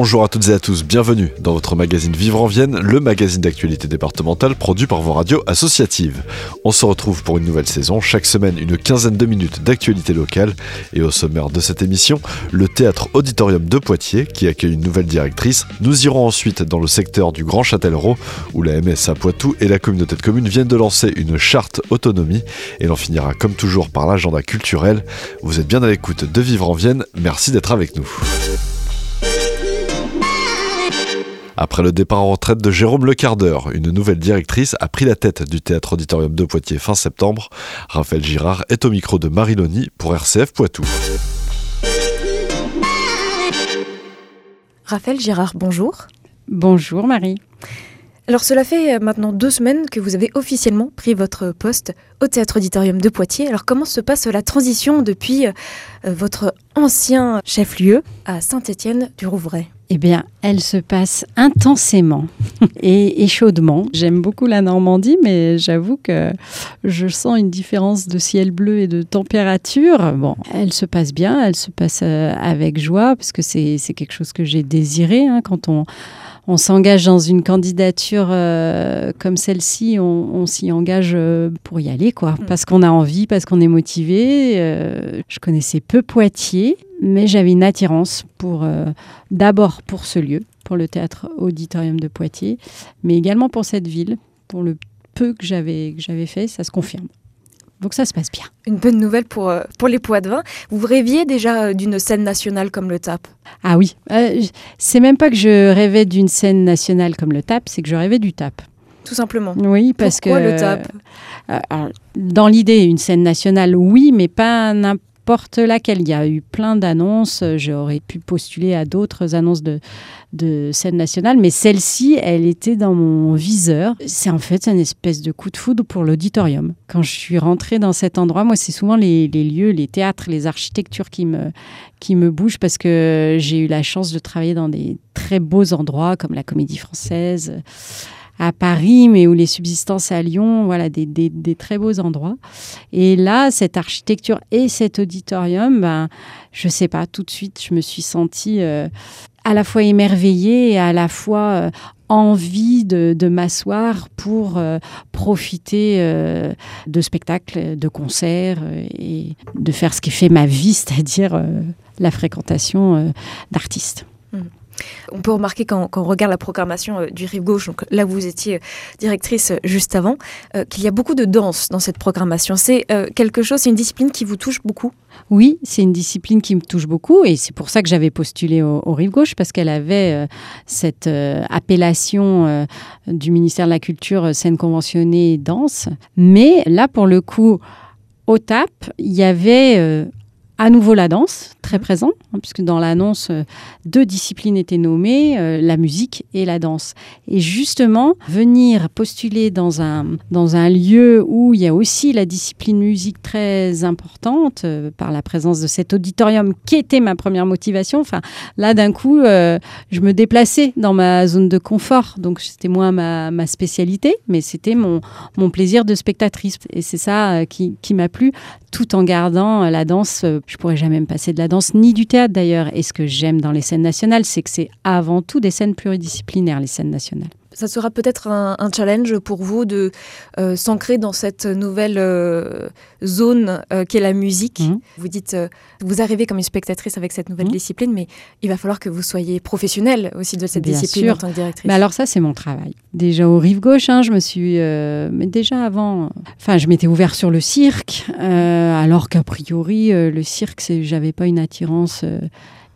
Bonjour à toutes et à tous, bienvenue dans votre magazine Vivre en Vienne, le magazine d'actualité départementale produit par vos radios associatives. On se retrouve pour une nouvelle saison, chaque semaine une quinzaine de minutes d'actualité locale et au sommaire de cette émission, le théâtre Auditorium de Poitiers qui accueille une nouvelle directrice. Nous irons ensuite dans le secteur du Grand Châtellerault où la MS à Poitou et la communauté de communes viennent de lancer une charte autonomie et l'on finira comme toujours par l'agenda culturel. Vous êtes bien à l'écoute de Vivre en Vienne, merci d'être avec nous. Après le départ en retraite de Jérôme Lecardeur, une nouvelle directrice a pris la tête du théâtre auditorium de Poitiers fin septembre. Raphaël Girard est au micro de Mariloni pour RCF Poitou. Raphaël Girard, bonjour. Bonjour Marie. Alors cela fait euh, maintenant deux semaines que vous avez officiellement pris votre poste au Théâtre Auditorium de Poitiers. Alors comment se passe la transition depuis euh, votre ancien chef-lieu à Saint-Étienne du Rouvray eh bien, elle se passe intensément et, chaudement. J'aime beaucoup la Normandie, mais j'avoue que je sens une différence de ciel bleu et de température. Bon, elle se passe bien, elle se passe euh, avec joie, parce que c'est quelque chose que j'ai désiré hein, quand on on s'engage dans une candidature euh, comme celle-ci, on, s'y engage euh, pour y aller, quoi. Mm. Parce qu'on a envie, parce qu'on est motivé. Euh, je connaissais peu Poitiers, mais j'avais une attirance pour, d'abord pour ce lieu, pour le théâtre auditorium de Poitiers, mais également pour cette ville, pour le peu que j'avais, que j'avais fait, ça se confirme. Donc ça se passe bien. Une bonne nouvelle pour, euh, pour les poids de vin. Vous rêviez déjà euh, d'une scène nationale comme le TAP? Ah oui. Euh, c'est même pas que je rêvais d'une scène nationale comme le TAP, c'est que je rêvais du TAP. Tout simplement. Oui, parce Pourquoi le TAP? Dans l'idée, une scène nationale, oui, mais pas n'importe porte laquelle. Il y a eu plein d'annonces. J'aurais pu postuler à d'autres annonces de, scène nationale, mais celle-ci, elle était dans mon viseur. C'est en fait une espèce de coup de foudre pour l'auditorium. Quand je suis rentrée dans cet endroit, moi, c'est souvent les, lieux, les théâtres, les architectures qui me, qui me bougent parce que j'ai eu la chance de travailler dans des très beaux endroits comme la Comédie Française à Paris, mais où les subsistances à Lyon, voilà, des, des, très beaux endroits. Et là, cette architecture et cet auditorium, ben, je sais pas, tout de suite, je me suis sentie euh, à la fois émerveillée et à la fois euh, envie de, de m'asseoir pour euh, profiter de spectacles, de concerts et de faire ce qui fait ma vie, c'est-à-dire la fréquentation d'artistes. Mmh. On peut remarquer quand, on regarde la programmation euh, du Rive Gauche, donc là où vous étiez euh, directrice euh, juste avant, qu'il y a beaucoup de danse dans cette programmation. C'est quelque chose, c'est une discipline qui vous touche beaucoup? Oui, c'est une discipline qui me touche beaucoup et c'est pour ça que j'avais postulé au, Rive Gauche parce qu'elle avait cette appellation du ministère de la Culture scène conventionnée danse. Mais là, pour le coup, au TAP, il y avait à nouveau la danse, très présent, hein, puisque dans l'annonce, euh, deux disciplines étaient nommées, euh, la musique et la danse. Et justement, venir postuler dans un, dans un lieu où il y a aussi la discipline musique très importante, euh, par la présence de cet auditorium qui était ma première motivation, enfin, là, d'un coup, je me déplaçais dans ma zone de confort. Donc, c'était moins ma, ma spécialité, mais c'était mon, mon plaisir de spectatrice. Et c'est ça qui, qui m'a plu, tout en gardant la danse je pourrais jamais me passer de la danse ni du théâtre d'ailleurs. Et ce que j'aime dans les scènes nationales, c'est que c'est avant tout des scènes pluridisciplinaires, les scènes nationales ça sera peut-être un, challenge pour vous de euh, s'ancrer dans cette nouvelle euh, zone euh, qu'est la musique. Mhm. Vous dites, vous arrivez comme une spectatrice avec cette nouvelle mhm. discipline, mais il va falloir que vous soyez professionnelle aussi de cette discipline en tant que directrice. Mais alors ça, c'est mon travail. Déjà au Rive Gauche, hein, je me suis, mais déjà avant, enfin, je m'étais ouvert sur le cirque, alors qu'a priori, le cirque, j'avais pas une attirance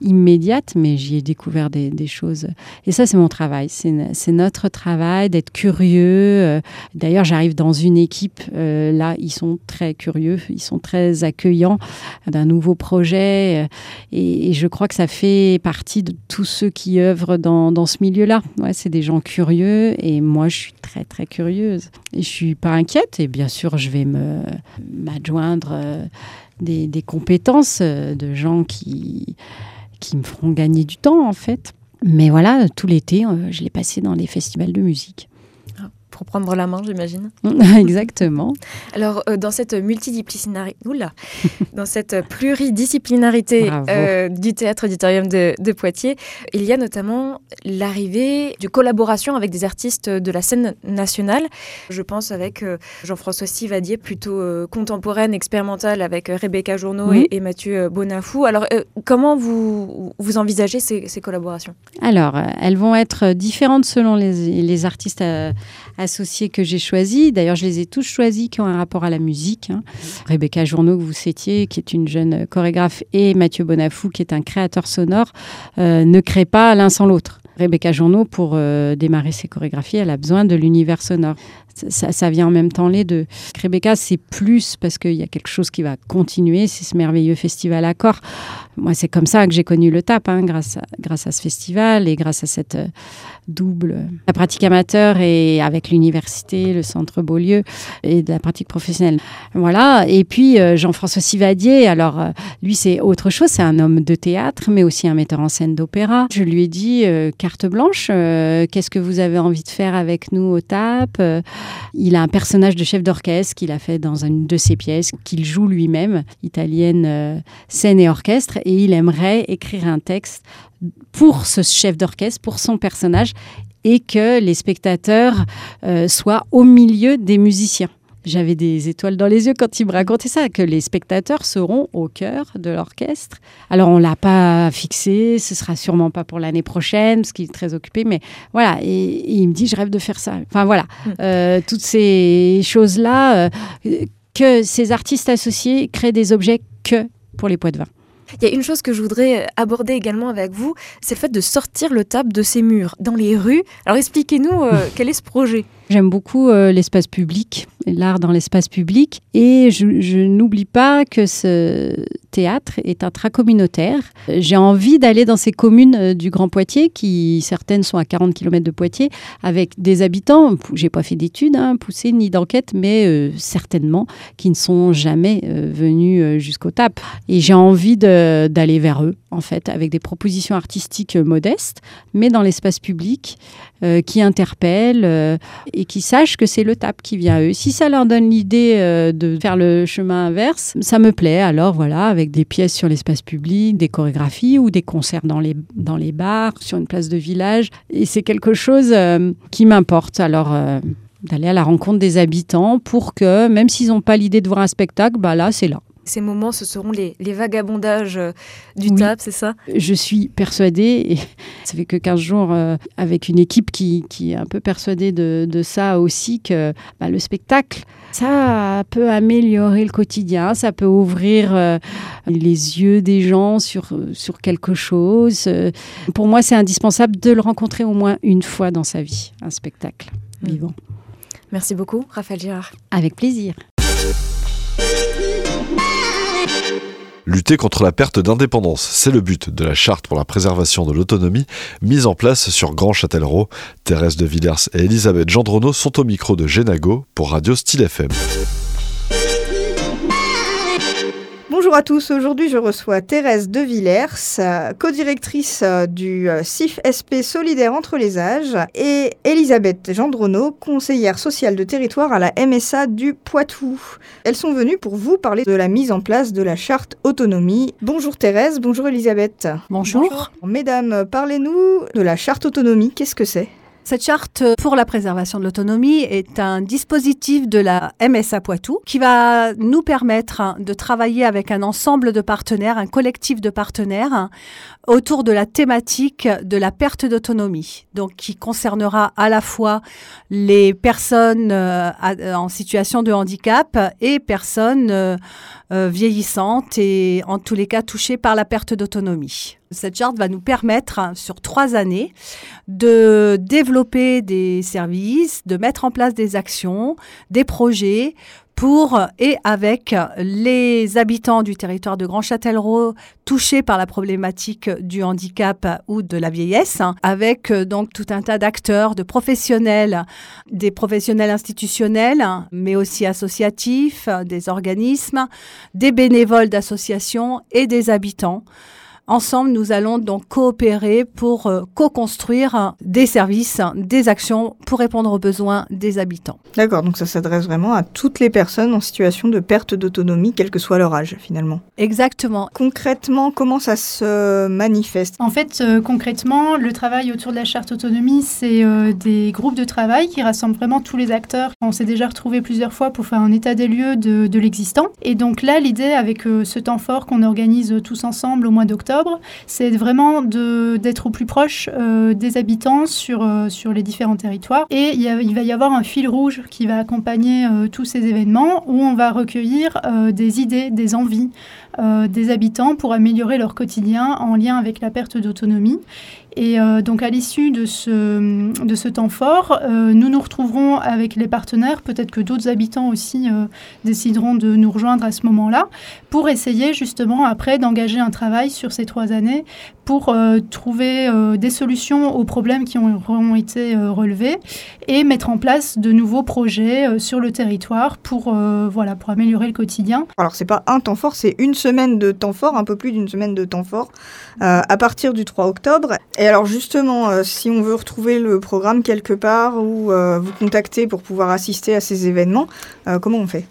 immédiate, mais j'y ai découvert des, choses. Et ça, c'est mon travail. C'est notre travail d'être curieux. D'ailleurs, j'arrive dans une équipe, là, ils sont très curieux, ils sont très accueillants d'un nouveau projet. Et, je crois que ça fait partie de tous ceux qui œuvrent dans, ce milieu-là. Ouais, c'est des gens curieux et moi, je suis très, très curieuse. Et je suis pas inquiète et bien sûr, je vais m'adjoindre euh, des, compétences euh, de gens qui, qui me feront gagner du temps, en fait. Mais voilà, tout l'été, euh, je l'ai passé dans les festivals de musique pour prendre la main, j'imagine. Exactement. Alors, euh, dans cette multidisciplinarité, dans cette pluridisciplinarité euh, du théâtre auditorium de, Poitiers, il y a notamment l'arrivée de collaboration avec des artistes de la scène nationale. Je pense avec euh, Jean-François Sivadier, plutôt contemporaine, expérimentale, avec Rebecca Journeau et, Mathieu Bonafou. Alors, comment vous, vous envisagez ces, collaborations? Alors, elles vont être différentes selon les, les artistes associés que j'ai choisis. D'ailleurs, je les ai tous choisis qui ont un rapport à la musique. Hein. Rebecca Journeau, que vous citiez, qui est une jeune chorégraphe, et Mathieu Bonafou, qui est un créateur sonore, euh, ne créent pas l'un sans l'autre. Rebecca Journeau, pour euh, démarrer ses chorégraphies, elle a besoin de l'univers sonore. Ça, vient en même temps les deux. Rebecca, c'est plus parce qu'il y a quelque chose qui va continuer, c'est ce merveilleux festival Accord. Moi, c'est comme ça que j'ai connu le TAP, hein, grâce, à, ce festival et grâce à cette euh, double, la pratique amateur et avec l'université, le centre Beaulieu et de la pratique professionnelle. Voilà. Et puis euh, Jean-François Sivadier, alors euh, lui c'est autre chose, c'est un homme de théâtre, mais aussi un metteur en scène d'opéra. Je lui ai dit euh, carte blanche, qu'est-ce que vous avez envie de faire avec nous au TAP Il a un personnage de chef d'orchestre qu'il a fait dans une de ses pièces, qu'il joue lui-même, italienne scène et orchestre, et il aimerait écrire un texte pour ce chef d'orchestre, pour son personnage, et que les spectateurs euh, soient au milieu des musiciens. J'avais des étoiles dans les yeux quand il me racontait ça, que les spectateurs seront au cœur de l'orchestre. Alors on l'a pas fixé, ce sera sûrement pas pour l'année prochaine, parce qu'il est très occupé, mais voilà. Et, il me dit, je rêve de faire ça. Enfin voilà, mm. euh, toutes ces choses-là, euh, que ces artistes associés créent des objets que pour les poids de vin. Il y a une chose que je voudrais aborder également avec vous, c'est le fait de sortir le table de ces murs dans les rues. Alors expliquez-nous euh, quel est ce projet? J'aime beaucoup euh, l'espace public, l'art dans l'espace public. Et je, n'oublie pas que ce théâtre est intracommunautaire. J'ai envie d'aller dans ces communes euh, du Grand Poitiers, qui certaines sont à 40 km de Poitiers, avec des habitants, j'ai pas fait d'études hein, poussées ni d'enquête, mais euh, certainement qui ne sont jamais venus jusqu'au TAP. Et j'ai envie d'aller vers eux, en fait, avec des propositions artistiques modestes, mais dans l'espace public, qui interpellent qui sachent que c'est le TAP qui vient à eux. Si ça leur donne l'idée euh, de faire le chemin inverse, ça me plaît. Alors voilà, avec des pièces sur l'espace public, des chorégraphies ou des concerts dans les, dans les bars, sur une place de village. Et c'est quelque chose euh, qui m'importe. Alors euh, d'aller à la rencontre des habitants pour que, même s'ils n'ont pas l'idée de voir un spectacle, bah là, c'est là. Ces moments, ce seront les, vagabondages euh, du TAP, c'est ça? Je suis persuadée, et ça fait que 15 jours euh, avec une équipe qui, est un peu persuadée de, ça aussi, que bah, le spectacle, ça peut améliorer le quotidien, ça peut ouvrir euh, les yeux des gens sur, sur quelque chose. Pour moi, c'est indispensable de le rencontrer au moins une fois dans sa vie, un spectacle mm. vivant. Merci beaucoup, Raphaël Girard. Avec plaisir. Lutter contre la perte d'indépendance, c'est le but de la charte pour la préservation de l'autonomie mise en place sur Grand Châtellerault. Thérèse de Villers et Elisabeth Gendronneau sont au micro de Genago pour Radio Style FM. Bonjour à tous, aujourd'hui je reçois Thérèse de Villers, co-directrice du CIF-SP Solidaire entre les âges, et Elisabeth Gendronneau, conseillère sociale de territoire à la MSA du Poitou. Elles sont venues pour vous parler de la mise en place de la charte autonomie. Bonjour Thérèse, bonjour Elisabeth. Bonjour. Mesdames, parlez-nous de la charte autonomie, qu'est-ce que c'est? Cette charte pour la préservation de l'autonomie est un dispositif de la MSA Poitou qui va nous permettre de travailler avec un ensemble de partenaires, un collectif de partenaires autour de la thématique de la perte d'autonomie. Donc qui concernera à la fois les personnes euh, en situation de handicap et personnes euh, euh, vieillissantes et en tous les cas touchées par la perte d'autonomie. Cette charte va nous permettre, hein, sur trois années, de développer des services, de mettre en place des actions, des projets pour et avec les habitants du territoire de Grand Châtellerault touchés par la problématique du handicap ou de la vieillesse, avec euh, donc tout un tas d'acteurs, de professionnels, des professionnels institutionnels, mais aussi associatifs, des organismes, des bénévoles d'associations et des habitants. Ensemble, nous allons donc coopérer pour euh, co-construire des services, des actions pour répondre aux besoins des habitants. D'accord, donc ça s'adresse vraiment à toutes les personnes en situation de perte d'autonomie, quel que soit leur âge finalement. Exactement. Concrètement, comment ça se manifeste? En fait, euh, concrètement, le travail autour de la charte autonomie, c'est euh, des groupes de travail qui rassemblent vraiment tous les acteurs. On s'est déjà retrouvés plusieurs fois pour faire un état des lieux de, de l'existant. Et donc là, l'idée avec ce temps fort qu'on organise tous ensemble au mois d'octobre, c'est vraiment d'être au plus proche euh, des habitants sur, euh, sur les différents territoires. Et il, va y avoir un fil rouge qui va accompagner euh, tous ces événements où on va recueillir des idées, des envies des habitants pour améliorer leur quotidien en lien avec la perte d'autonomie. Et donc à l'issue de ce, de ce temps fort, nous nous retrouverons avec les partenaires, peut-être que d'autres habitants aussi décideront de nous rejoindre à ce moment-là, pour essayer justement après d'engager un travail sur ces trois années pour trouver des solutions aux problèmes qui auront été relevés et mettre en place de nouveaux projets sur le territoire pour, voilà, pour améliorer le quotidien. Alors c'est pas un temps fort, c'est une semaine de temps fort, un peu plus d'une semaine de temps fort, à partir du 3 octobre. Et alors justement, euh, si on veut retrouver le programme quelque part ou euh, vous contacter pour pouvoir assister à ces événements, euh, comment on fait?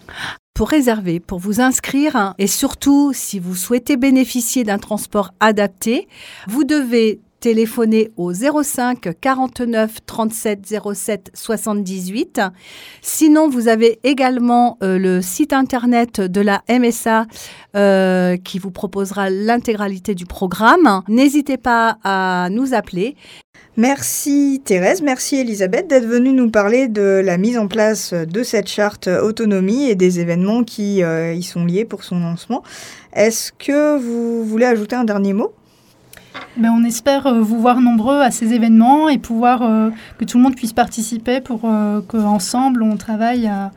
Pour réserver, pour vous inscrire hein, et surtout si vous souhaitez bénéficier d'un transport adapté, vous devez téléphoner au 05 49 37 07 78. Sinon, vous avez également euh, le site internet de la MSA euh, qui vous proposera l'intégralité du programme. N'hésitez pas à nous appeler. Merci Thérèse, merci Elisabeth d'être venue nous parler de la mise en place de cette charte autonomie et des événements qui euh, y sont liés pour son lancement. Est-ce que vous voulez ajouter un dernier mot? Ben, on espère euh, vous voir nombreux à ces événements et pouvoir euh, que tout le monde puisse participer pour euh, qu'ensemble on travaille à,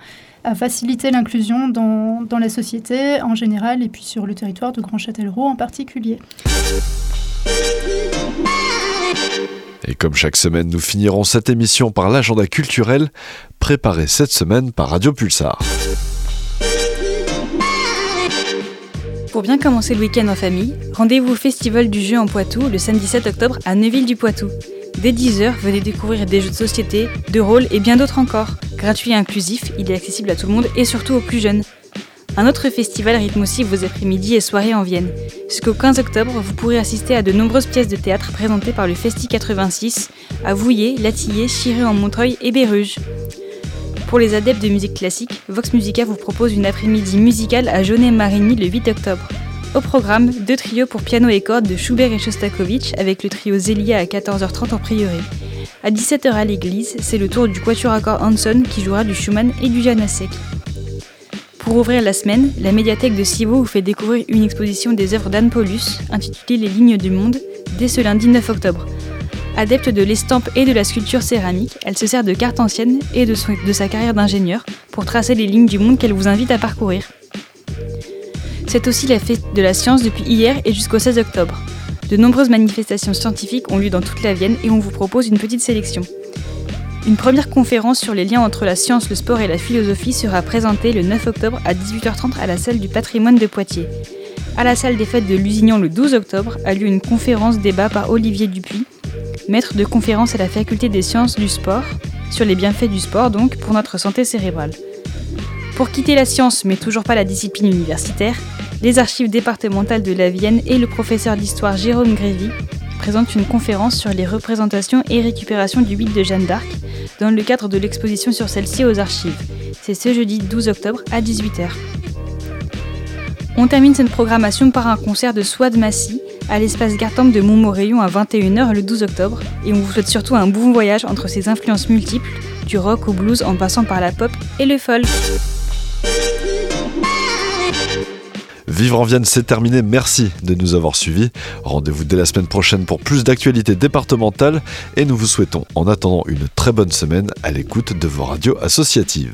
faciliter l'inclusion dans, dans, la société en général et puis sur le territoire de Grand Châtellerault en particulier. Et comme chaque semaine, nous finirons cette émission par l'agenda culturel préparé cette semaine par Radio Pulsar. Pour bien commencer le week-end en famille, rendez-vous au Festival du jeu en Poitou le samedi 7 octobre à Neuville-du-Poitou. Dès 10h, venez découvrir des jeux de société, de rôle et bien d'autres encore. Gratuit et inclusif, il est accessible à tout le monde et surtout aux plus jeunes. Un autre festival rythme aussi vos après-midi et soirées en Vienne. Jusqu'au 15 octobre, vous pourrez assister à de nombreuses pièces de théâtre présentées par le Festi 86 à Vouillé, Latillé, Chiré en Montreuil et Béruges. Pour les adeptes de musique classique, Vox Musica vous propose une après-midi musicale à Jaunet-Marigny le 8 octobre. Au programme, deux trios pour piano et cordes de Schubert et Shostakovich avec le trio Zelia à 14h30 en prieuré. À 17h à l'église, c'est le tour du quatuor à Hanson qui jouera du Schumann et du Janacek. Pour ouvrir la semaine, la médiathèque de Civaux vous fait découvrir une exposition des œuvres d'Anne Paulus intitulée Les lignes du monde dès ce lundi 9 octobre. Adepte de l'estampe et de la sculpture céramique, elle se sert de cartes anciennes et de, de sa carrière d'ingénieur pour tracer les lignes du monde qu'elle vous invite à parcourir. C'est aussi la fête de la science depuis hier et jusqu'au 16 octobre. De nombreuses manifestations scientifiques ont lieu dans toute la Vienne et on vous propose une petite sélection. Une première conférence sur les liens entre la science, le sport et la philosophie sera présentée le 9 octobre à 18h30 à la salle du patrimoine de Poitiers. À la salle des fêtes de Lusignan le 12 octobre a lieu une conférence débat par Olivier Dupuis, maître de conférence à la faculté des sciences du sport, sur les bienfaits du sport donc pour notre santé cérébrale. Pour quitter la science mais toujours pas la discipline universitaire, les archives départementales de la Vienne et le professeur d'histoire Jérôme Grévy présentent une conférence sur les représentations et récupérations du 8 de Jeanne d'Arc dans le cadre de l'exposition sur celle-ci aux archives. C'est ce jeudi 12 octobre à 18h. On termine cette programmation par un concert de Swad Massy à l'espace Gartempe de Montmorillon à 21h le 12 octobre et on vous souhaite surtout un bon voyage entre ses influences multiples, du rock au blues en passant par la pop et le folk. Vivre en Vienne, c'est terminé. Merci de nous avoir suivis. Rendez-vous dès la semaine prochaine pour plus d'actualités départementales et nous vous souhaitons en attendant une très bonne semaine à l'écoute de vos radios associatives.